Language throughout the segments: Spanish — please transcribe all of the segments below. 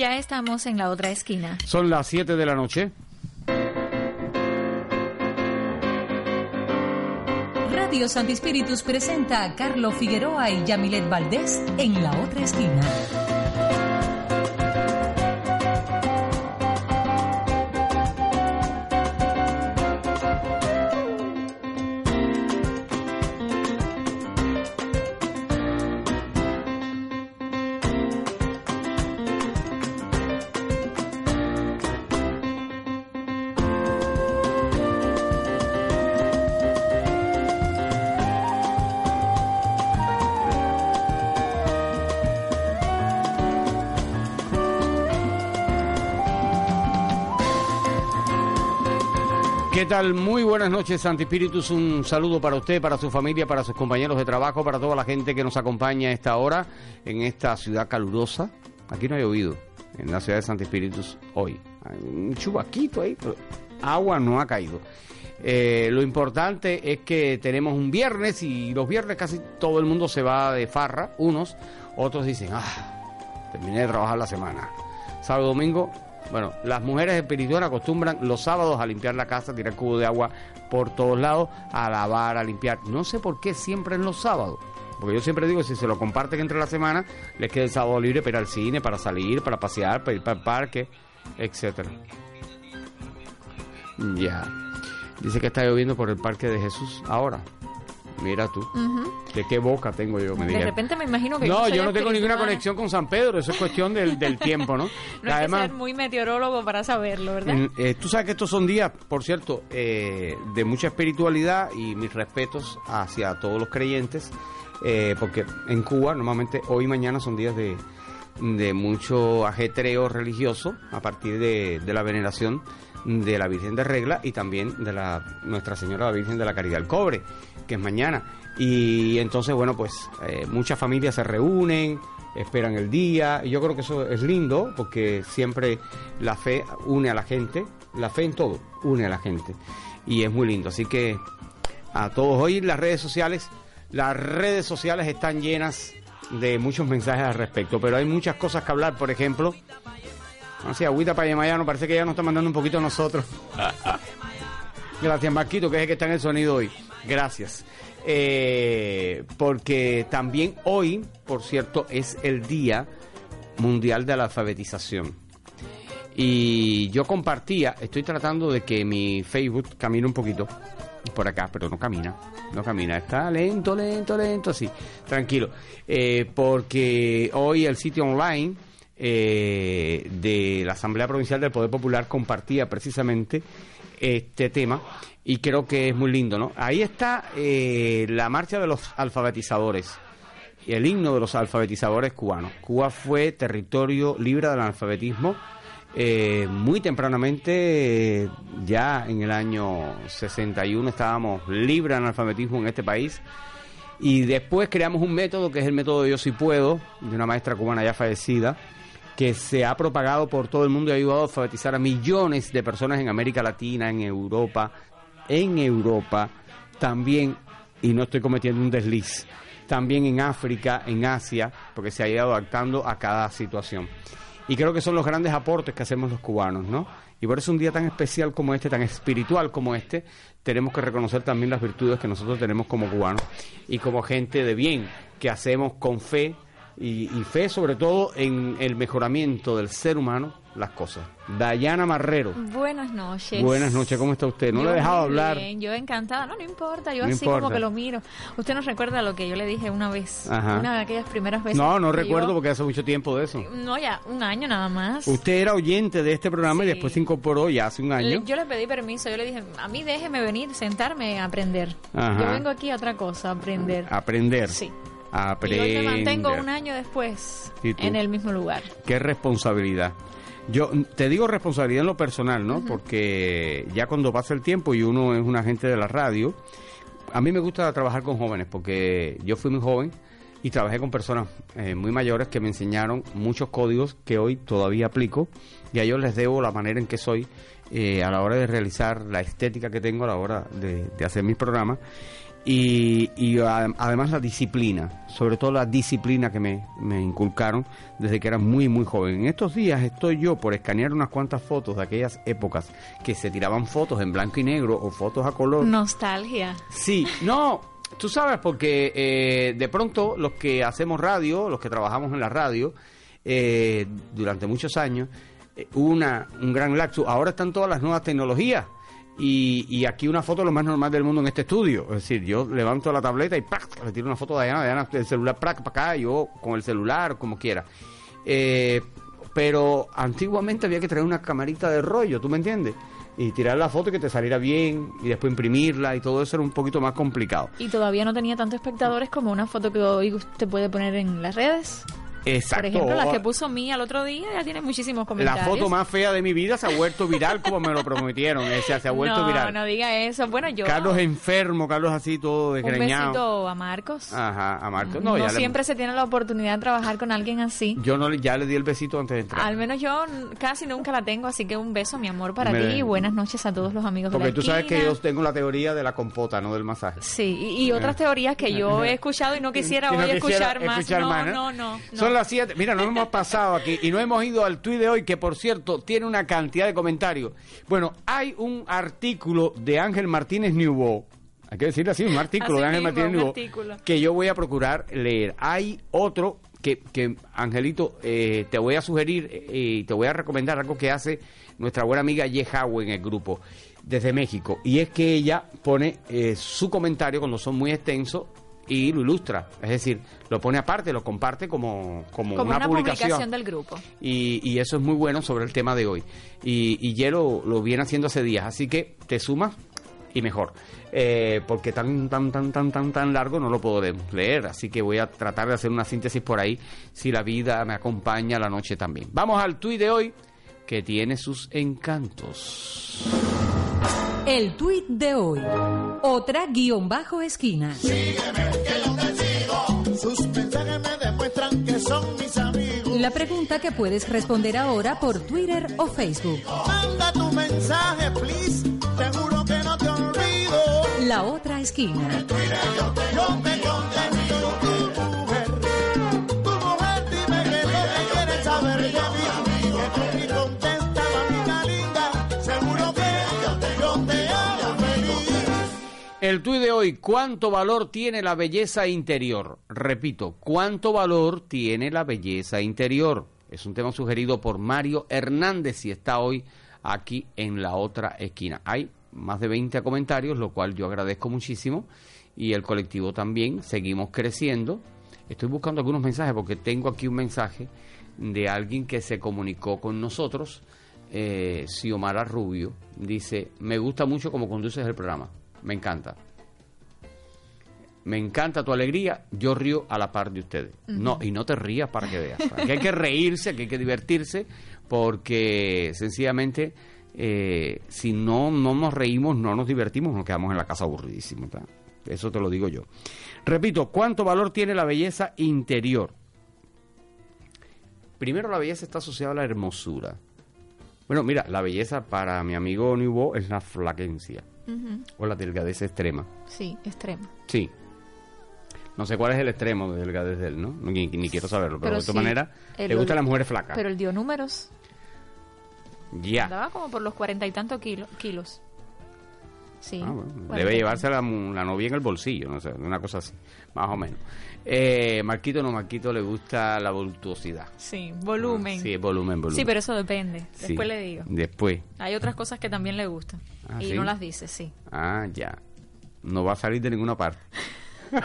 Ya estamos en la otra esquina. Son las 7 de la noche. Radio Santi Spiritus presenta a Carlo Figueroa y Yamilet Valdés en la otra esquina. ¿Qué tal? Muy buenas noches, Santi Espíritus. Un saludo para usted, para su familia, para sus compañeros de trabajo, para toda la gente que nos acompaña a esta hora en esta ciudad calurosa. Aquí no ha llovido, en la ciudad de Santi Espíritus hoy. Hay un chubaquito ahí, pero agua no ha caído. Eh, lo importante es que tenemos un viernes y los viernes casi todo el mundo se va de farra, unos, otros dicen, ah, terminé de trabajar la semana. Sábado, domingo, bueno, las mujeres espirituales acostumbran los sábados a limpiar la casa, tirar cubo de agua por todos lados, a lavar, a limpiar. No sé por qué siempre en los sábados. Porque yo siempre digo, si se lo comparten entre la semana, les queda el sábado libre para ir al cine, para salir, para pasear, para ir para el parque, etcétera. Ya. Dice que está lloviendo por el parque de Jesús ahora. Mira tú. ¿De qué boca tengo yo? Me De repente me imagino que No, yo no tengo ninguna conexión con San Pedro, eso es cuestión del, del tiempo, ¿no? No hay que ser muy meteorólogo para saberlo, ¿verdad? Eh, tú sabes que estos son días, por cierto, eh, de mucha espiritualidad y mis respetos hacia todos los creyentes, eh, porque en Cuba normalmente hoy y mañana son días de, de mucho ajetreo religioso a partir de, de la veneración de la Virgen de Regla y también de la Nuestra Señora la Virgen de la Caridad del Cobre, que es mañana. Y entonces, bueno, pues eh, muchas familias se reúnen, esperan el día, y yo creo que eso es lindo, porque siempre la fe une a la gente, la fe en todo une a la gente, y es muy lindo. Así que a todos hoy las redes sociales, las redes sociales están llenas de muchos mensajes al respecto, pero hay muchas cosas que hablar, por ejemplo, así agüita para Yemayano, parece que ya nos está mandando un poquito a nosotros. Gracias, Marquito, que es el que está en el sonido hoy. Gracias. Eh, porque también hoy, por cierto, es el Día Mundial de la Alfabetización. Y yo compartía, estoy tratando de que mi Facebook camine un poquito por acá, pero no camina, no camina, está lento, lento, lento, así, tranquilo. Eh, porque hoy el sitio online eh, de la Asamblea Provincial del Poder Popular compartía precisamente este tema y creo que es muy lindo, ¿no? Ahí está eh, la marcha de los alfabetizadores y el himno de los alfabetizadores cubanos. Cuba fue territorio libre del analfabetismo eh, muy tempranamente, ya en el año 61 estábamos libres de analfabetismo en este país y después creamos un método que es el método Yo Si Puedo, de una maestra cubana ya fallecida, que se ha propagado por todo el mundo y ha ayudado a alfabetizar a millones de personas en América Latina, en Europa, en Europa, también, y no estoy cometiendo un desliz, también en África, en Asia, porque se ha ido adaptando a cada situación. Y creo que son los grandes aportes que hacemos los cubanos, ¿no? Y por eso un día tan especial como este, tan espiritual como este, tenemos que reconocer también las virtudes que nosotros tenemos como cubanos y como gente de bien, que hacemos con fe y, y fe sobre todo en el mejoramiento del ser humano las cosas. Dayana Marrero, Buenas noches. buenas noches, ¿cómo está usted? No Yo le he dejado hablar. bien, yo encantada, no, no importa, yo No así importa. como que lo miro. Usted nos recuerda lo que yo le dije una vez, Ajá. una de aquellas primeras veces. No, no recuerdo yo- porque hace mucho tiempo de eso. No, ya, un año nada más. Usted era oyente de este programa y después se incorporó ya hace un año. Le- Yo le pedí permiso, yo le dije, a mí déjeme venir, sentarme a aprender. Ajá. Yo vengo aquí a otra cosa, a aprender. Aprender. Sí. Aprende. Y hoy me mantengo un año después en el mismo lugar. Qué responsabilidad. Yo te digo responsabilidad en lo personal, ¿no? Porque ya cuando pasa el tiempo y uno es un agente de la radio, a mí me gusta trabajar con jóvenes porque yo fui muy joven y trabajé con personas eh, muy mayores que me enseñaron muchos códigos que hoy todavía aplico y a ellos les debo la manera en que soy eh, a la hora de realizar la estética que tengo a la hora de, de hacer mis programas y, y a- además la disciplina, sobre todo la disciplina que me, me inculcaron desde que era muy muy joven. En estos días estoy yo por escanear unas cuantas fotos de aquellas épocas que se tiraban fotos en blanco y negro o fotos a color. Nostalgia. Sí, no, tú sabes, porque eh, de pronto los que hacemos radio, los que trabajamos en la radio, eh, durante muchos años, eh, una, un gran lapsus. Ahora están todas las nuevas tecnologías. Y, y aquí una foto lo más normal del mundo en este estudio. Es decir, yo levanto la tableta y ¡prac! le tiro una foto de Diana, Diana, el celular para acá, yo con el celular, como quiera. Eh, pero antiguamente había que traer una camarita de rollo, ¿tú me entiendes? Y tirar la foto y que te saliera bien y después imprimirla y todo eso era un poquito más complicado. Y todavía no tenía tantos espectadores como una foto que hoy usted puede poner en las redes. Exacto. Por ejemplo, la que puso Mía el otro día ya tiene muchísimos La comentarios. foto más fea de mi vida se ha vuelto viral como me lo prometieron. O sea, se ha vuelto no, viral. no diga eso. Bueno, yo... Carlos enfermo, Carlos así todo un desgreñado. besito a Marcos. Ajá, a Marcos. no No, ya le- siempre se tiene la oportunidad de trabajar con alguien así. yo no ya le di el besito antes de entrar. Al menos yo casi nunca la tengo, así que un beso, mi amor, para Me- ti y buenas noches a todos los amigos Porque de la tú sabes que yo tengo la teoría de la compota, no del masaje. Sí, y, y otras teorías que yo he escuchado y no quisiera no hoy quisiera escuchar más. escuchar no, más, no, no, no. Son las 7. Mira, nos hemos pasado aquí y no hemos ido al tuit de hoy, que por cierto tiene una cantidad de comentarios. Bueno, hay un artículo de Ángel Martínez Newbo. Hay que decirlo así, un artículo Así de Ángel mismo, Martínez un Newbo artículo. que yo voy a procurar leer. Hay otro que, que Angelito, eh, te voy a sugerir eh, y te voy a recomendar algo que hace nuestra buena amiga Yehawe en el grupo desde México. Y es que ella pone eh, su comentario cuando son muy extensos y lo ilustra. Es decir, lo pone aparte, lo comparte como, como, Como una, publicación. publicación del grupo. Y, y eso es muy bueno sobre el tema de hoy. Y, y Yelo lo viene haciendo hace días, así que te sumas y mejor. Eh, porque tan, tan, tan, tan, tan, tan largo no lo puedo leer, así que voy a tratar de hacer una síntesis por ahí, si la vida me acompaña la noche también. Vamos al tuit de hoy, que tiene sus encantos. El tuit de hoy. Otra guion bajo esquina. Sus mensajes me demuestran que son mis amigos. La pregunta que puedes responder ahora por Twitter o Facebook. Manda tu mensaje, please. Seguro que no te olvido. La otra esquina. Yo te contesto tu El tuit de hoy, ¿cuánto valor tiene la belleza interior? Repito, ¿cuánto valor tiene la belleza interior? Es un tema sugerido por Mario Hernández y está hoy aquí en la otra esquina. Hay más de 20 comentarios, lo cual yo agradezco muchísimo y el colectivo también. Seguimos creciendo. Estoy buscando algunos mensajes porque tengo aquí un mensaje de alguien que se comunicó con nosotros, eh, Xiomara Rubio. Dice, me gusta mucho cómo conduces el programa. Me encanta. Me encanta tu alegría, yo río a la par de ustedes. No, y no te rías para que veas. Aquí hay que reírse, aquí hay que divertirse, porque sencillamente, eh, si no, no nos reímos, no nos divertimos, nos quedamos en la casa aburridísimos. Eso te lo digo yo. Repito, ¿cuánto valor tiene la belleza interior? Primero, la belleza está asociada a la hermosura. Bueno, mira, la belleza para mi amigo Nubo es la flaquencia o la delgadez extrema. Sí, extremo. Sí. No sé cuál es el extremo de delgadez de él, ¿no? Ni, ni quiero saberlo, pero, Pero de todas sí, maneras, él le gustan las mujeres flacas. Pero él dio números. ya. Andaba como por los cuarenta y tantos kilo- kilos. Sí. Ah, bueno, debe llevarse a la, la novia en el bolsillo, no sé, una cosa así, más o menos. Eh, Marquito no, Marquito le gusta la voluptuosidad. Sí, volumen. Sí, volumen, volumen. Sí, pero eso depende. Sí, Después le digo. Después. Hay otras cosas que también le gustan. Ah, y ¿sí? no las dice, sí. Ah, ya. No va a salir de ninguna parte.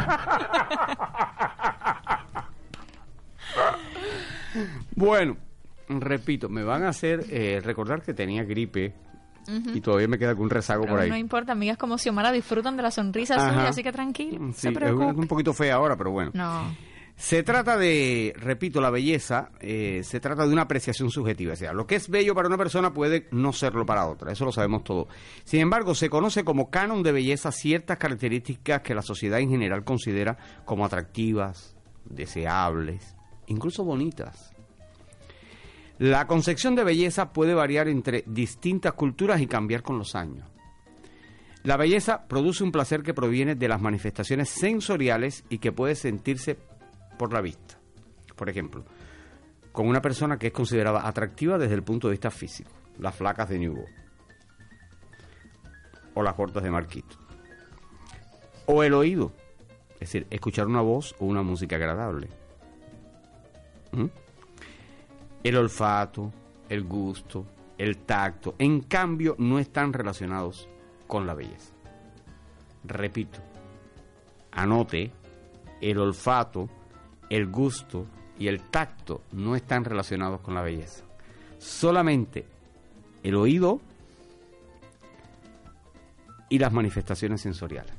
bueno, repito, me van a hacer eh, recordar que tenía gripe Y todavía me queda algún rezago Pero por ahí. no importa, amigas como Xiomara disfrutan de la sonrisa Ajá. suya, así que tranquilo. no Sí, se es un poquito fea ahora, pero bueno. No. Se trata de, repito, la belleza, eh, se trata de una apreciación subjetiva. O sea, lo que es bello para una persona puede no serlo para otra, eso lo sabemos todos. Sin embargo, se conoce como canon de belleza ciertas características que la sociedad en general considera como atractivas, deseables, incluso bonitas. La concepción de belleza puede variar entre distintas culturas y cambiar con los años. La belleza produce un placer que proviene de las manifestaciones sensoriales y que puede sentirse por la vista. Por ejemplo, con una persona que es considerada atractiva desde el punto de vista físico, las flacas de Newbo o las cortas de Marquito. O el oído, es decir, escuchar una voz o una música agradable. ¿Mm? El olfato, el gusto, el tacto, en cambio, no están relacionados con la belleza. Repito, anote, el olfato, el gusto y el tacto no están relacionados con la belleza. Solamente el oído y las manifestaciones sensoriales.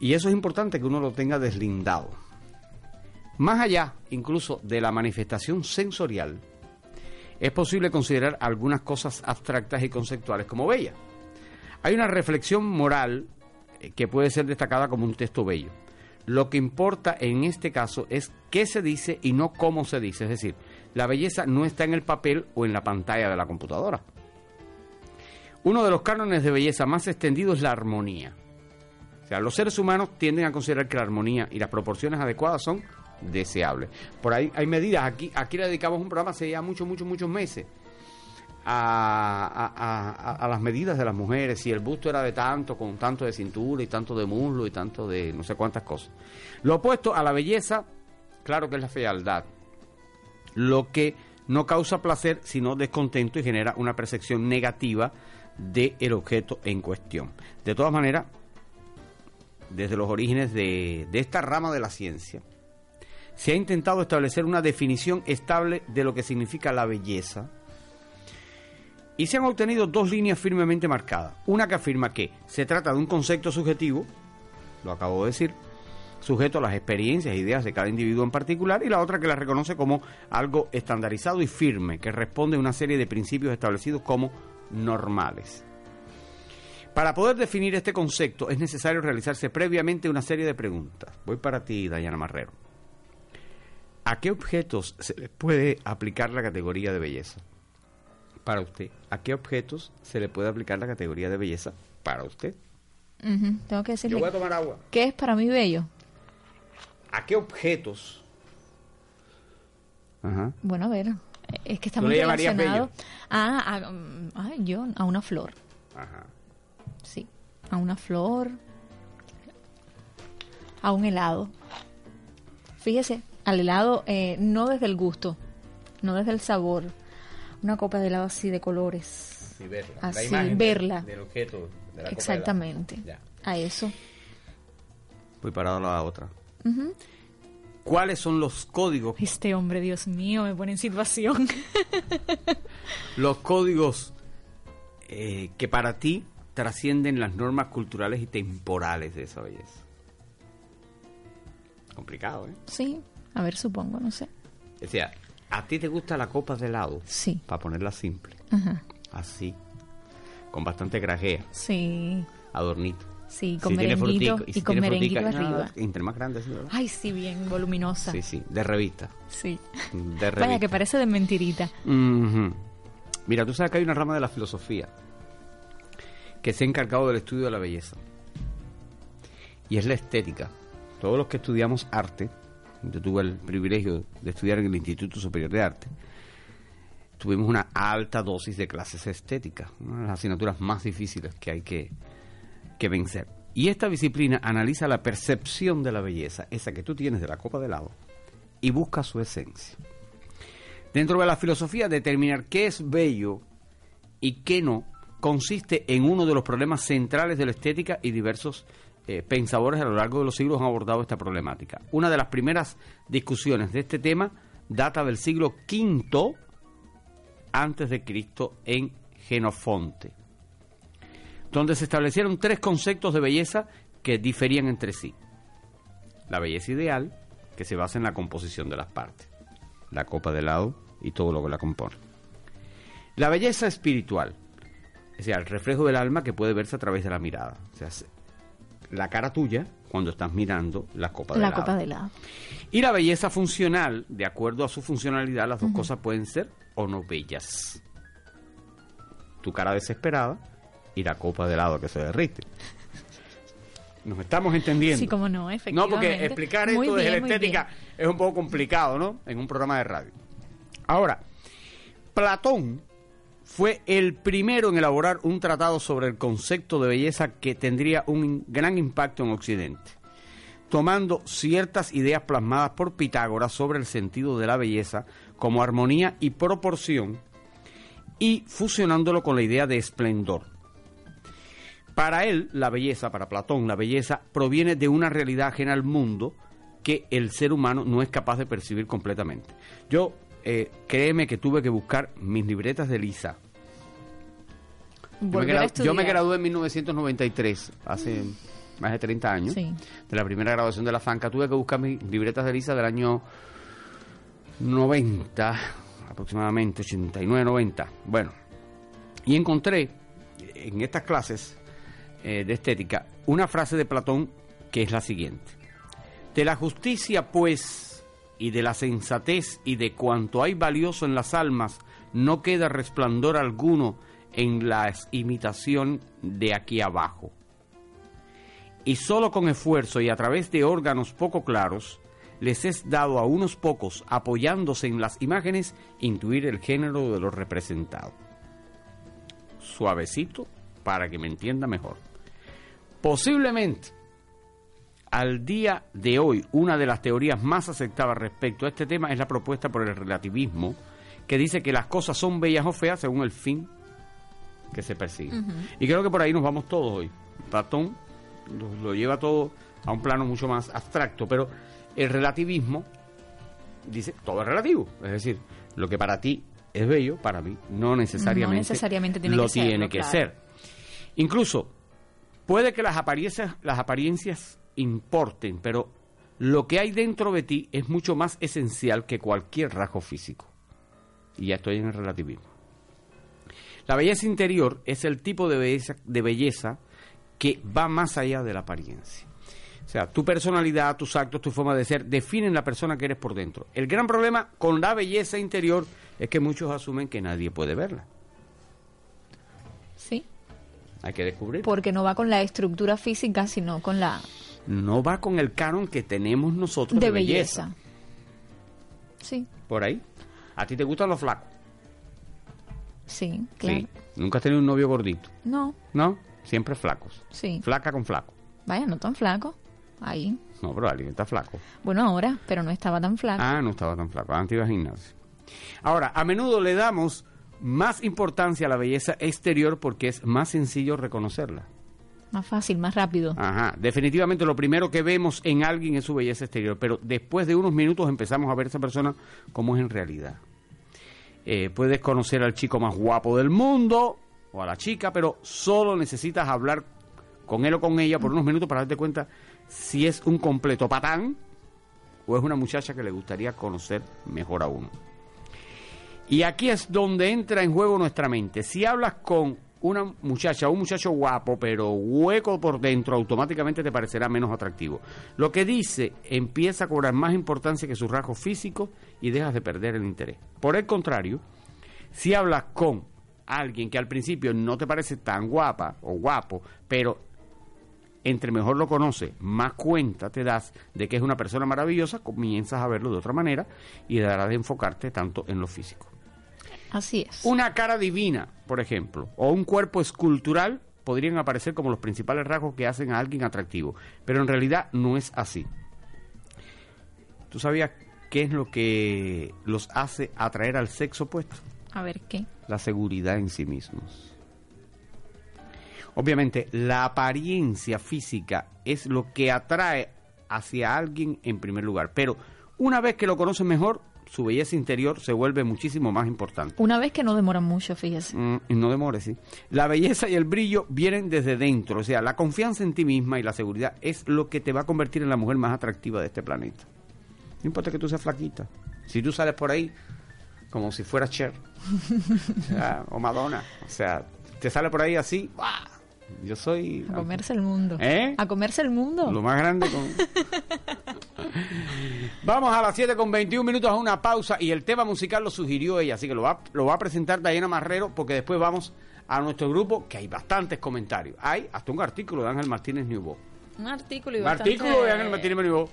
Y eso es importante que uno lo tenga deslindado. Más allá, incluso, de la manifestación sensorial, es posible considerar algunas cosas abstractas y conceptuales como bellas. Hay una reflexión moral eh, que puede ser destacada como un texto bello. Lo que importa en este caso es qué se dice y no cómo se dice. Es decir, la belleza no está en el papel o en la pantalla de la computadora. Uno de los cánones de belleza más extendidos es la armonía. O sea, los seres humanos tienden a considerar que la armonía y las proporciones adecuadas son deseables. Por ahí hay medidas. Aquí, aquí le dedicamos un programa hace ya muchos, muchos, muchos meses a- a las medidas de las mujeres. Si el busto era de tanto, con tanto de cintura y tanto de muslo y tanto de no sé cuántas cosas. Lo opuesto a la belleza, claro que es la fealdad. Lo que no causa placer, sino descontento y genera una percepción negativa del objeto en cuestión. De todas maneras, desde los orígenes de, de esta rama de la ciencia, se ha intentado establecer una definición estable de lo que significa la belleza y se han obtenido dos líneas firmemente marcadas. Una que afirma que se trata de un concepto subjetivo, lo acabo de decir, sujeto a las experiencias e ideas de cada individuo en particular, y la otra que la reconoce como algo estandarizado y firme, que responde a una serie de principios establecidos como normales. Para poder definir este concepto es necesario realizarse previamente una serie de preguntas. Voy para ti, Dayana Marrero. ¿A qué objetos se le puede aplicar la categoría de belleza? Para usted. ¿A qué objetos se le puede aplicar la categoría de belleza? Para usted. Tengo que Yo decirle, voy a tomar agua. ¿qué es para mí bello? ¿A qué objetos? Ajá. Bueno, a ver, es que está ¿Tú muy le llamarías relacionado. bello? Ah, a, mm, ay, yo, a una flor, Ajá. sí, a una flor, a un helado. Fíjese, al helado, eh, no desde el gusto, no desde el sabor, una copa de helado así de colores. Sí, verla. Así, verla. Del objeto. de la copa de Exactamente, helado. Ya. a eso. Voy parado a la otra. ¿Cuáles son los códigos Este hombre, Dios mío, me pone en situación. los códigos eh, que para ti trascienden las normas culturales y temporales de esa belleza. Complicado, ¿eh? sí, a ver, supongo, no sé. Sea, ¿a ti te gusta la copa de helado? Sí, Para ponerla simple. ajá, Así. Con bastante grajea, sí, adornito. sí, Si con tiene merenguito frutica- y, si con merenguito frutica, arriba. ah, entre más grande, sí, ¿verdad? Ay, sí, bien voluminosa. Sí, sí, de revista. Sí. De revista. Vaya, que parece de mentirita. Mira, tú sabes que hay una rama de la filosofía que se ha encargado del estudio de la belleza. Y es la estética. Todos los que estudiamos arte, yo tuve el privilegio de estudiar en el Instituto Superior de Arte, tuvimos una alta dosis de clases estéticas, una de las asignaturas más difíciles que hay que, que vencer. Y esta disciplina analiza la percepción de la belleza, esa que tú tienes de la copa de helado, y busca su esencia. Dentro de la filosofía, determinar qué es bello y qué no consiste en uno de los problemas centrales de la estética y diversos eh, pensadores a lo largo de los siglos han abordado esta problemática. Una de las primeras discusiones de este tema data del siglo V antes de Cristo en Genofonte, donde se establecieron tres conceptos de belleza que diferían entre sí. La belleza ideal, que se basa en la composición de las partes, la copa de helado y todo lo que la compone. La belleza espiritual, o sea, el reflejo del alma que puede verse a través de la mirada. La cara tuya cuando estás mirando la copa de La helado. copa de helado. Y la belleza funcional, de acuerdo a su funcionalidad, las dos cosas pueden ser o no bellas. Tu cara desesperada y la copa de helado que se derrite. Nos estamos entendiendo. Sí, como no, No, efectivamente. porque explicar Muy esto desde bien, la estética es un poco complicado, ¿no? En un programa de radio. Ahora, Platón fue el primero en elaborar un tratado sobre el concepto de belleza que tendría un gran impacto en Occidente, tomando ciertas ideas plasmadas por Pitágoras sobre el sentido de la belleza como armonía y proporción y fusionándolo con la idea de esplendor. Para él, la belleza, para Platón, la belleza proviene de una realidad ajena al mundo que el ser humano no es capaz de percibir completamente. Yo, eh, créeme que tuve que buscar mis libretas de Lisa. Yo me, yo gradué en 1993, hace más de 30 años, Sí. de la primera graduación de la FANCA. Tuve que buscar mis libretas de Lisa del año 90, aproximadamente 89, 90. Bueno, y encontré en estas clases eh, de estética una frase de Platón que es la siguiente. De la justicia, pues, y de la sensatez y de cuanto hay valioso en las almas, no queda resplandor alguno en la imitación de aquí abajo. Y solo con esfuerzo y a través de órganos poco claros, les es dado a unos pocos, apoyándose en las imágenes, intuir el género de lo representado. Suavecito para que me entienda mejor. Posiblemente, al día de hoy, una de las teorías más aceptadas respecto a este tema es la propuesta por el relativismo, que dice que las cosas son bellas o feas según el fin que se persigue. Y creo que por ahí nos vamos todos hoy. Platón lo, lleva todo a un plano mucho más abstracto, pero el relativismo dice todo es relativo. Es decir, lo que para ti es bello, para mí no necesariamente, No necesariamente tiene lo que serlo, tiene que claro. ser. Incluso puede que las apariencias, las apariencias importen, pero lo que hay dentro de ti es mucho más esencial que cualquier rasgo físico. Y ya estoy en el relativismo. La belleza interior es el tipo de belleza, de belleza que va más allá de la apariencia. O sea, tu personalidad, tus actos, tu forma de ser definen la persona que eres por dentro. El gran problema con la belleza interior es que muchos asumen que nadie puede verla. Sí, Hay que descubrir. porque no va con la estructura física, sino con la No va con el canon que tenemos nosotros de, de belleza. Sí, Por ahí. ¿A ti te gustan los flacos? sí, claro. Sí. Nunca has tenido un novio gordito, No, ¿no? Siempre flacos. sí. Flaca con flaco. Vaya, no tan flaco. Ahí. No, pero alguien está flaco. Bueno, ahora, pero no estaba tan flaco. Ah, no estaba tan flaco. Antes iba al gimnasio. Ahora, a menudo le damos más importancia a la belleza exterior porque es más sencillo reconocerla. Más fácil, más rápido. Ajá, definitivamente lo primero que vemos en alguien es su belleza exterior, pero después de unos minutos empezamos a ver a esa persona como es en realidad. Eh, puedes conocer al chico más guapo del mundo o a la chica, pero solo necesitas hablar con él o con ella por unos minutos para darte cuenta si es un completo patán o es una muchacha que le gustaría conocer mejor a uno. Y aquí es donde entra en juego nuestra mente. Si hablas con una muchacha o un muchacho guapo, pero hueco por dentro, automáticamente te parecerá menos atractivo. Lo que dice empieza a cobrar más importancia que sus rasgos físicos y dejas de perder el interés. Por el contrario, si hablas con alguien que al principio no te parece tan guapa o guapo, pero entre mejor lo conoces, más cuenta te das de que es una persona maravillosa, comienzas a verlo de otra manera y dejarás de enfocarte tanto en lo físico. Así es. Una cara divina, por ejemplo, o un cuerpo escultural podrían aparecer como los principales rasgos que hacen a alguien atractivo, pero en realidad no es así. ¿Tú sabías qué es lo que los hace atraer al sexo opuesto? A ver qué. La seguridad en sí mismos. Obviamente, la apariencia física es lo que atrae hacia alguien en primer lugar, pero Una vez que lo conoces mejor, su belleza interior se vuelve muchísimo más importante. Una vez que no demora mucho, fíjese. Mm, y no demore, sí. La belleza y el brillo vienen desde dentro, o sea, la confianza en ti misma y la seguridad es lo que te va a convertir en la mujer más atractiva de este planeta. No importa que tú seas flaquita. Si tú sales por ahí como si fueras Cher o, sea, o Madonna, o sea, te sale por ahí así, ¡guau! Yo soy A comerse el mundo. ¿Eh? A comerse el mundo. lo más grande con... Vamos a las 7 con 21 minutos a una pausa y el tema musical lo sugirió ella, así que lo va, lo va a presentar Diana Marrero porque después vamos a nuestro grupo que hay bastantes comentarios. Hay hasta un artículo de Ángel Martínez Newbo. Un artículo y Un bastante... artículo de Ángel Martínez Newbo.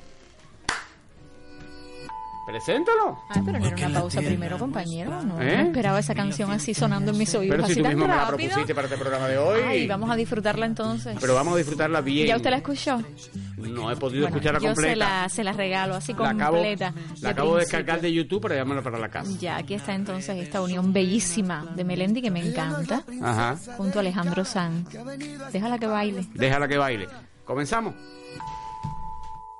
Preséntalo. Ay, pero no era una pausa primero, compañero. No, ¿Eh? no esperaba esa canción así sonando en mis oídos. Pero si así tú mismo me la propusiste para este programa de hoy. Ay, vamos a disfrutarla entonces. Pero vamos a disfrutarla bien. ¿Ya usted la escuchó? No he podido Bueno, escucharla yo completa. se la, se la regalo así La acabo, completa. la acabo de descargar de YouTube para llevármela para la casa. Ya, aquí está entonces esta unión bellísima de Melendi que me encanta, Ajá. junto a Alejandro Sanz. Déjala que baile. Déjala que baile. Comenzamos.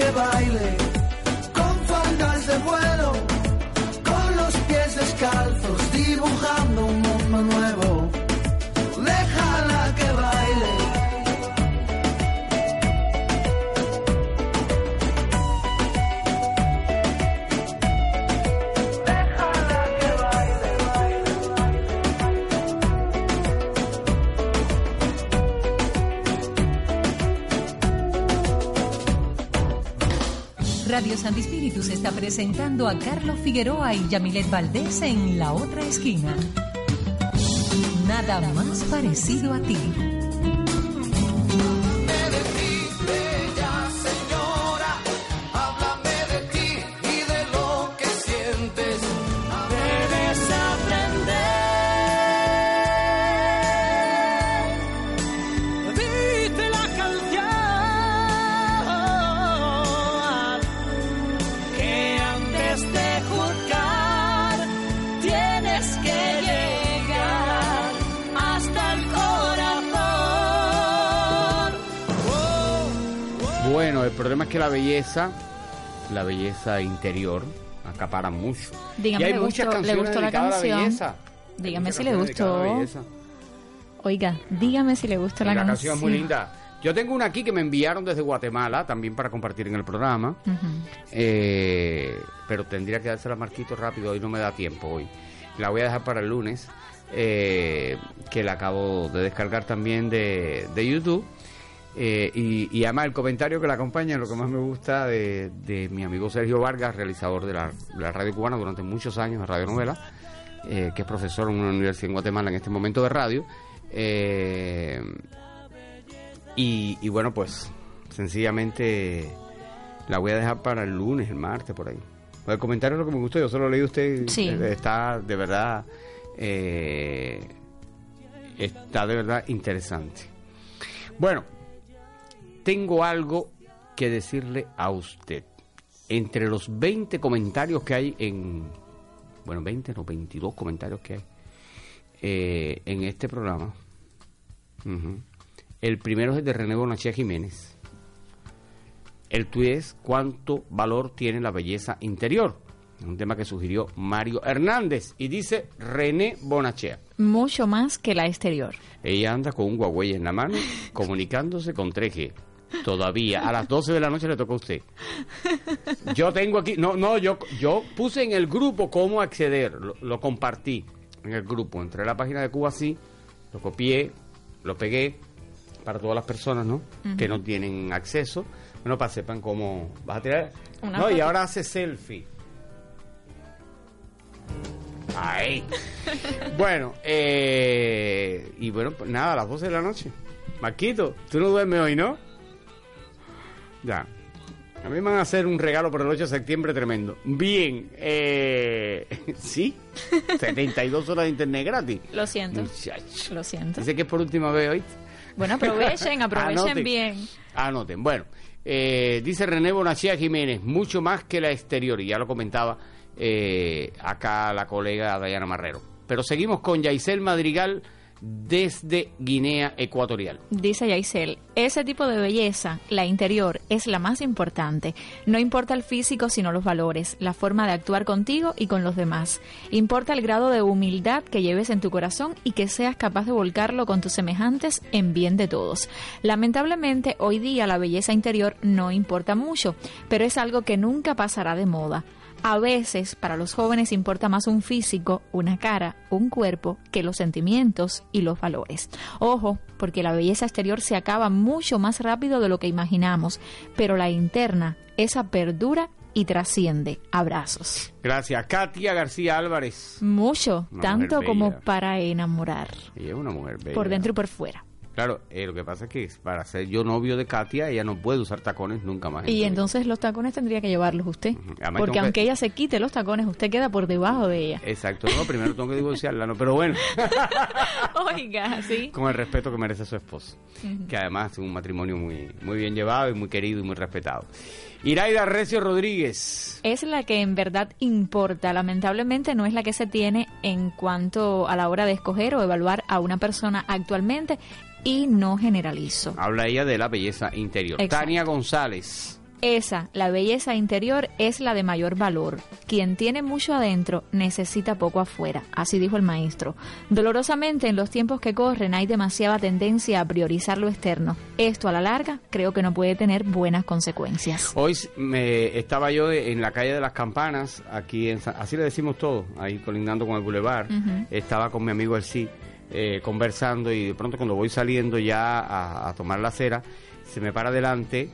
Que baile con faldas de vuelo, con los pies descalzos, dibujando Radio Santi Espíritus está presentando a Carlos Figueroa y Yamilet Valdés en La Otra Esquina. Nada más parecido a ti. Belleza, la belleza interior, acapara mucho. Dígame, y hay ¿le muchas gustó- le canciones gustó la a canción? belleza. Dígame si le gustó. Oiga, dígame si le gusta Y la, la canción es muy linda. Yo tengo una aquí que me enviaron desde Guatemala, también para compartir en el programa. Eh, pero tendría que dársela a Marquito rápido, hoy no me da tiempo hoy. La voy a dejar para el lunes, eh, que la acabo de descargar también de, de YouTube. Eh, y, y además el comentario que la acompaña es lo que más me gusta de, de mi amigo Sergio Vargas, realizador de la, de la radio cubana durante muchos años de Radio Novela, eh, que es profesor en una universidad en Guatemala en este momento de radio. Eh, y, y bueno, pues sencillamente la voy a dejar para el lunes, el martes, por ahí. Pues el comentario es lo que me gustó, yo solo leí a usted. Sí. eh, Está de verdad. eh, está de verdad interesante. Bueno, tengo algo que decirle a usted. Entre los 20 comentarios que hay en. Bueno, 20, no, 22 comentarios que hay eh, en este programa. El primero es el de René Bonachea Jiménez. El tuit es cuánto valor tiene la belleza interior. Un tema que sugirió Mario Hernández. Y dice René Bonachea. Mucho más que la exterior. Ella anda con un Huawei en la mano, comunicándose con 3G. Todavía, a las 12 de la noche le toca a usted. Yo tengo aquí, no, no, yo, yo puse en el grupo cómo acceder, lo, lo compartí en el grupo. Entré a la página de Cuba sí, lo copié, lo pegué para todas las personas, ¿no? Que no tienen acceso. Bueno, para que sepan cómo vas a tirar. Una no, y ahora hace selfie. Ahí. bueno, eh, y bueno, pues nada, a las 12 de la noche. Marquito, tú no duermes hoy, ¿no? Ya. A mí me van a hacer un regalo por el 8 de septiembre tremendo. Bien, eh, sí, 72 horas de internet gratis. Lo siento. Muchacho. Lo siento. Dice que es por última vez hoy. Bueno, aprovechen, aprovechen Anoten. bien. Anoten. Bueno, eh, dice René Bonachea Jiménez, mucho más que la exterior, y ya lo comentaba eh, acá la colega Dayana Marrero. Pero seguimos con Yaisel Madrigal desde Guinea Ecuatorial. Dice Yaisel, ese tipo de belleza, la interior, es la más importante. No importa el físico, sino los valores, la forma de actuar contigo y con los demás. Importa el grado de humildad que lleves en tu corazón y que seas capaz de volcarlo con tus semejantes en bien de todos. Lamentablemente, hoy día la belleza interior no importa mucho, pero es algo que nunca pasará de moda. A veces para los jóvenes importa más un físico, una cara, un cuerpo, que los sentimientos y los valores. Ojo, porque la belleza exterior se acaba mucho más rápido de lo que imaginamos, pero la interna, esa perdura y trasciende. Abrazos. Gracias. Katia García Álvarez. Mucho, Una tanto como para enamorar, Ella es una mujer bella. por dentro y por fuera. Claro, eh, lo que pasa es que para ser yo novio de Katia, ella no puede usar tacones nunca más. Y entonces los tacones tendría que llevarlos usted, porque que- aunque ella se quite los tacones, usted queda por debajo de ella. Exacto, no, primero tengo que divorciarla, no, pero bueno. Oiga, sí. con el respeto que merece su esposo, que además es un matrimonio muy, muy bien llevado y muy querido y muy respetado. Iraida Recio Rodríguez. es la que en verdad importa. Lamentablemente no es la que se tiene en cuanto a la hora de escoger o evaluar a una persona actualmente y no generalizo. Habla ella de la belleza interior. Exacto. Tania González. Esa, la belleza interior, es la de mayor valor. Quien tiene mucho adentro necesita poco afuera, así dijo el maestro. Dolorosamente, en los tiempos que corren hay demasiada tendencia a priorizar lo externo. Esto a la larga creo que no puede tener buenas consecuencias. Hoy me, estaba yo en la calle de las Campanas, aquí en así le decimos todo, ahí colindando con el bulevar. Ujú. Estaba con mi amigo El Sí, eh, conversando y de pronto cuando voy saliendo ya a, a tomar la acera, se me para adelante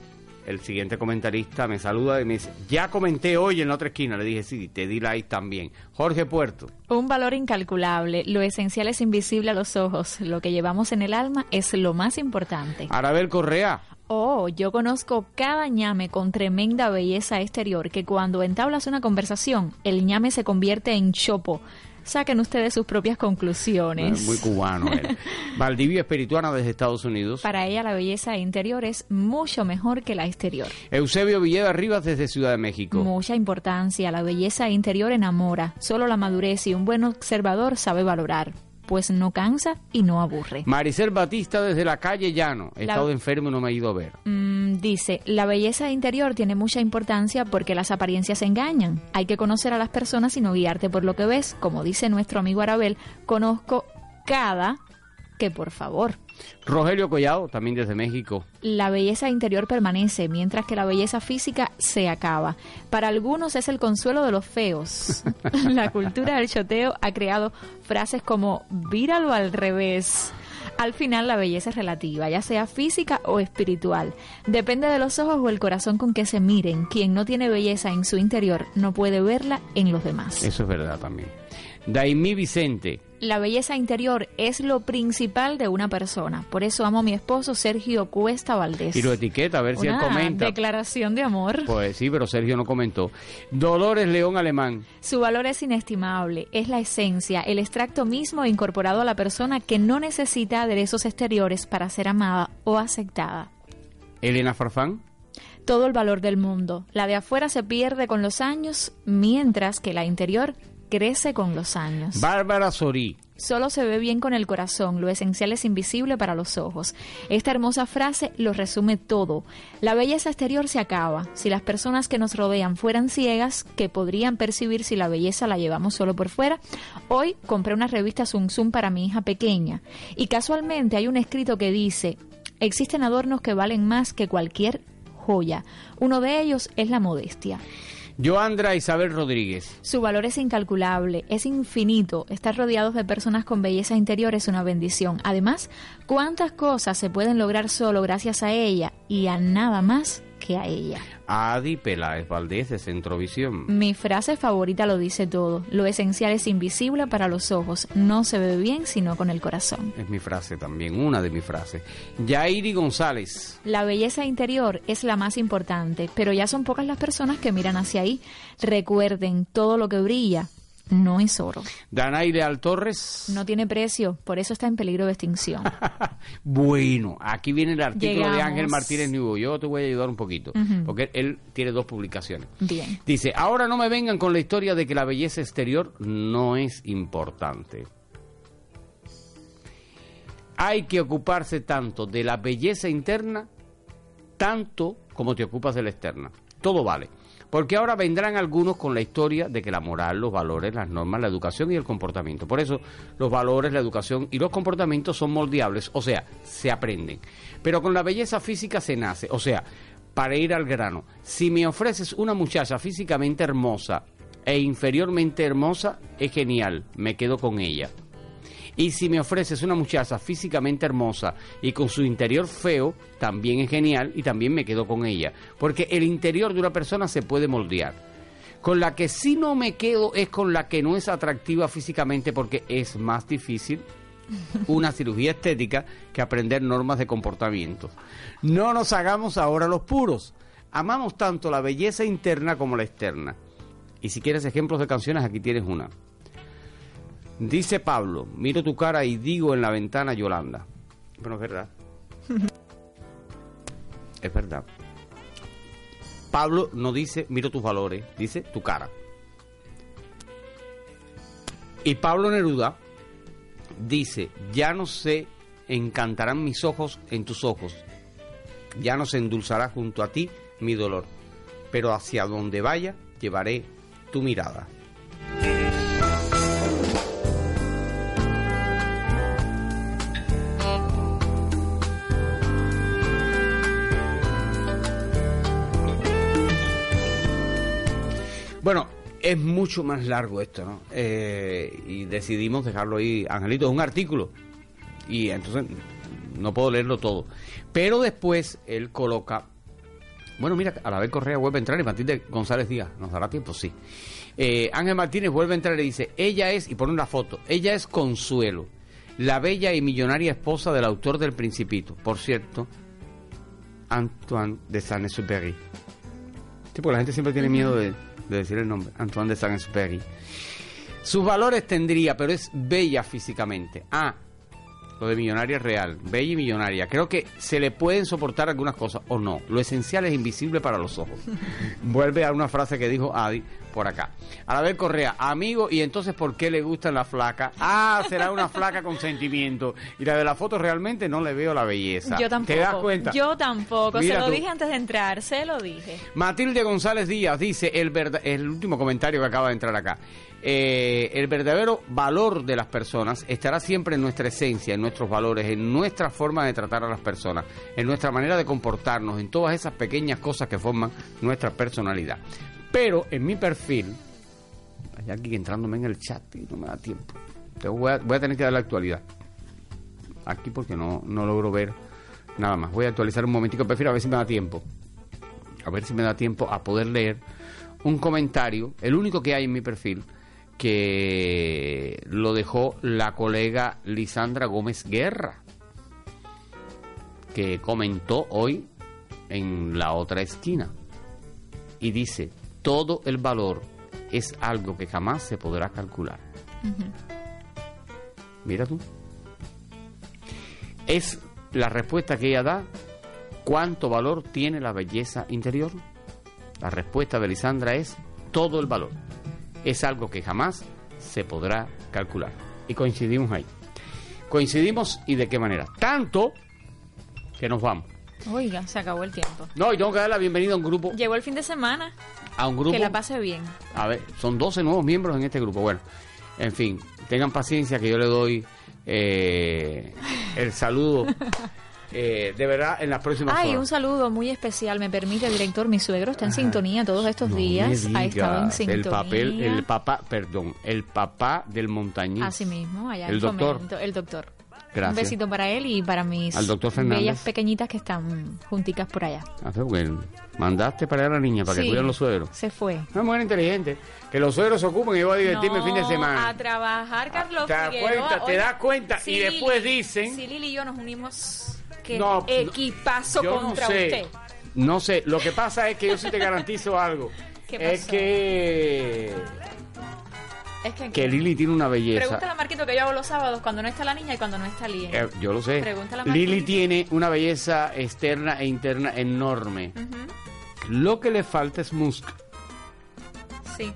el siguiente comentarista, me saluda y me dice, ya comenté hoy en la otra esquina. Le dije, sí, te di like también. Jorge Puerto. Un valor incalculable, lo esencial es invisible a los ojos, lo que llevamos en el alma es lo más importante. Arabel Correa. Oh, yo conozco cada ñame con tremenda belleza exterior que cuando entablas una conversación, el ñame se convierte en chopo. Saquen ustedes sus propias conclusiones. Muy cubano él. Valdivia Espirituana desde Estados Unidos. Para ella la belleza interior es mucho mejor que la exterior. Eusebio Villeda Rivas desde Ciudad de México. Mucha importancia, la belleza interior enamora. Solo la madurez y un buen observador sabe valorar. Pues no cansa y no aburre. Maricel Batista desde la calle Llano. He La- estado enfermo y no me he ido a ver. Mm, dice, la belleza interior tiene mucha importancia porque las apariencias engañan. Hay que conocer a las personas y no guiarte por lo que ves. Como dice nuestro amigo Arabel, conozco cada que por favor. Rogelio Collado, también desde México. La belleza interior permanece, mientras que la belleza física se acaba. Para algunos es el consuelo de los feos. la cultura del choteo ha creado frases como víralo al revés. Al final la belleza es relativa, ya sea física o espiritual. Depende de los ojos o el corazón con que se miren. Quien no tiene belleza en su interior no puede verla en los demás. Eso es verdad también. Daimí Vicente. La belleza interior es lo principal de una persona. Por eso amo a mi esposo Sergio Cuesta Valdés. Y lo etiqueta, a ver si él comenta. declaración de amor. Pues sí, pero Sergio no comentó. Dolores León Alemán. Su valor es inestimable, es la esencia, el extracto mismo incorporado a la persona que no necesita aderezos exteriores para ser amada o aceptada. Elena Farfán. Todo el valor del mundo. La de afuera se pierde con los años, mientras que la interior crece con los años. Bárbara Sorí. Solo se ve bien con el corazón, lo esencial es invisible para los ojos. Esta hermosa frase lo resume todo. La belleza exterior se acaba. Si las personas que nos rodean fueran ciegas, que podrían percibir si la belleza la llevamos solo por fuera, hoy compré una revista Zum Zum para mi hija pequeña y casualmente hay un escrito que dice, existen adornos que valen más que cualquier joya. Uno de ellos es la modestia. Joandra Isabel Rodríguez. Su valor es incalculable, es infinito. Estar rodeados de personas con belleza interior es una bendición. Además, ¿cuántas cosas se pueden lograr solo gracias a ella y a nada más que a ella? Adi Peláez Valdés de Centrovisión. Mi frase favorita lo dice todo. Lo esencial es invisible para los ojos. No se ve bien sino con el corazón. Es mi frase también, una de mis frases. Yairi González. La belleza interior es la más importante, pero ya son pocas las personas que miran hacia ahí. Recuerden, todo lo que brilla no es oro. Danay Leal Torres. No tiene precio, por eso está en peligro de extinción. Bueno, aquí viene el artículo de. Ángel Martínez Nuevo. Yo te voy a ayudar un poquito, porque él tiene dos publicaciones. Bien. Dice, ahora no me vengan con la historia de que la belleza exterior no es importante. Hay que ocuparse tanto de la belleza interna, tanto como te ocupas de la externa. Todo vale. Porque ahora vendrán algunos con la historia de que la moral, los valores, las normas, la educación y el comportamiento. Por eso los valores, la educación y los comportamientos son moldeables, o sea, se aprenden. Pero con la belleza física se nace, o sea, para ir al grano, si me ofreces una muchacha físicamente hermosa e inferiormente hermosa, es genial, me quedo con ella. Y si me ofreces una muchacha físicamente hermosa y con su interior feo, también es genial y también me quedo con ella. Porque el interior de una persona se puede moldear. Con la que sí no me quedo es con la que no es atractiva físicamente porque es más difícil una cirugía estética que aprender normas de comportamiento. No nos hagamos ahora los puros. Amamos tanto la belleza interna como la externa. Y si quieres ejemplos de canciones, aquí tienes una. Dice Pablo, miro tu cara y digo en la ventana Yolanda. Bueno, es verdad. es verdad. Pablo no dice miro tus valores, dice tu cara. Y Pablo Neruda dice, ya no se encantarán mis ojos en tus ojos, ya no se endulzará junto a ti mi dolor, pero hacia donde vaya llevaré tu mirada. Es mucho más largo esto, ¿no? Eh, y decidimos dejarlo ahí. Angelito, es un artículo. Y entonces no puedo leerlo todo. Pero después él coloca. Bueno, mira, a la vez Correa vuelve a entrar y Matilde González Díaz. ¿Nos dará tiempo? Sí. Eh, Ángel Martínez vuelve a entrar y dice: Ella es, y pone una foto, ella es Consuelo, la bella y millonaria esposa del autor del Principito. Por cierto, Antoine de Saint-Exupéry. Sí, porque la gente siempre tiene miedo de, de decir el nombre. Antoine de Saint-Exupéry. Sus valores tendría, pero es bella físicamente. Ah, lo de millonaria es real. Bella y millonaria. Creo que se le pueden soportar algunas cosas o no. Lo esencial es invisible para los ojos. Vuelve a una frase que dijo Adi, por acá. Anabel Correa, amigo, ¿y entonces por qué le gustan las flacas? Ah, será una flaca con sentimiento. Y la de la foto realmente no le veo la belleza. Yo tampoco. ¿Te das cuenta? Yo tampoco. Mira se lo tú. dije antes de entrar, se lo dije. Matilde González Díaz dice, el, el último comentario que acaba de entrar acá, eh, el verdadero valor de las personas estará siempre en nuestra esencia, en nuestros valores, en nuestra forma de tratar a las personas, en nuestra manera de comportarnos, en todas esas pequeñas cosas que forman nuestra personalidad. Pero en mi perfil, hay aquí entrándome en el chat y no me da tiempo, a, voy a tener que dar la actualidad. Aquí porque no, no logro ver nada más. Voy a actualizar un momentico el perfil a ver si me da tiempo a ver si me da tiempo a poder leer un comentario, el único que hay en mi perfil, que lo dejó la colega Lisandra Gómez Guerra, que comentó hoy en la otra esquina y dice, todo el valor es algo que jamás se podrá calcular. Mira tú. Es la respuesta que ella da ¿Cuánto valor tiene la belleza interior? La respuesta de Lisandra es todo el valor. Es algo que jamás se podrá calcular. Y coincidimos ahí. Coincidimos y de qué manera. Tanto que nos vamos. Oiga, se acabó el tiempo. No, y tengo que dar la bienvenida a un grupo. Llegó el fin de semana. A un grupo. Que la pase bien. A ver, son 12 nuevos miembros en este grupo. Bueno, en fin, tengan paciencia que yo le doy eh, el saludo. eh, de verdad, en las próximas Ay, horas. un saludo muy especial, me permite, director. Mi suegro está en sintonía todos estos No días. Ha estado en sintonía. El papel, el papá, perdón, el papá del montañés. Así mismo, allá El doctor. El doctor. Gracias. Un besito para él y para mis Al doctor Fernández. bellas pequeñitas que están junticas por allá. Ah, pero porque mandaste para allá a la niña para que Sí, cuiden los suegros. Se fue. Una mujer inteligente. Que los suegros se ocupen y yo voy a divertirme el fin de semana. A trabajar, Carlos ¿Te das cuenta? ¿Te das cuenta? Y después dicen- Si Lili y yo nos unimos, que No, equipazo Yo no contra sé. usted. No sé. Lo que pasa es que yo sí te garantizo algo. ¿Qué Es pasó? que. Es que, Que Lili tiene una belleza. Pregúntale a Marquito que yo hago los sábados cuando no está la niña y cuando no está Lili. Eh, yo lo sé. Pregúntale a Lili tiene una belleza externa e interna enorme. Lo que le falta es musk Sí.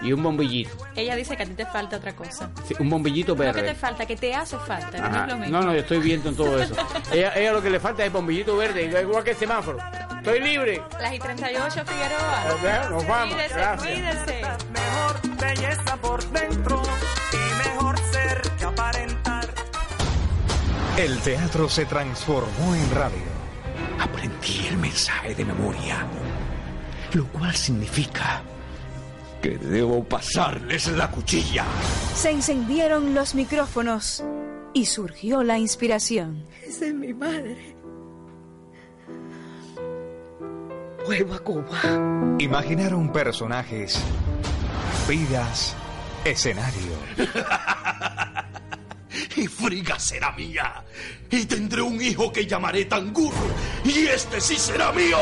y un bombillito. Ella dice que a ti te falta otra cosa. Sí, un bombillito No que te verde. falta, que te hace falta. No es. No, no, yo estoy viendo en todo eso. ella, ella lo que le falta es bombillito verde, igual que el semáforo. Estoy libre. Las y 38, Figueroa. Ya, nos vamos. Cuídese, Gracias. cuídese. Por dentro y mejor ser que aparentar. El teatro se transformó en radio. Aprendí el mensaje de memoria, lo cual significa que debo pasarles la cuchilla. Se encendieron los micrófonos y surgió la inspiración. Esa es mi madre. Vuelvo a Cuba. Imaginaron personajes, vidas, escenario. Y Friga será mía. Y tendré un hijo que llamaré Tangur. Y este sí será mío.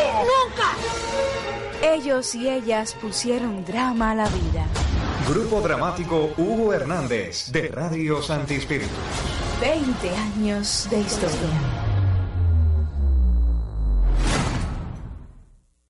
Ellos y ellas pusieron drama a la vida. Grupo dramático Hugo Hernández de Radio Santi Espíritu. 20 años de historia.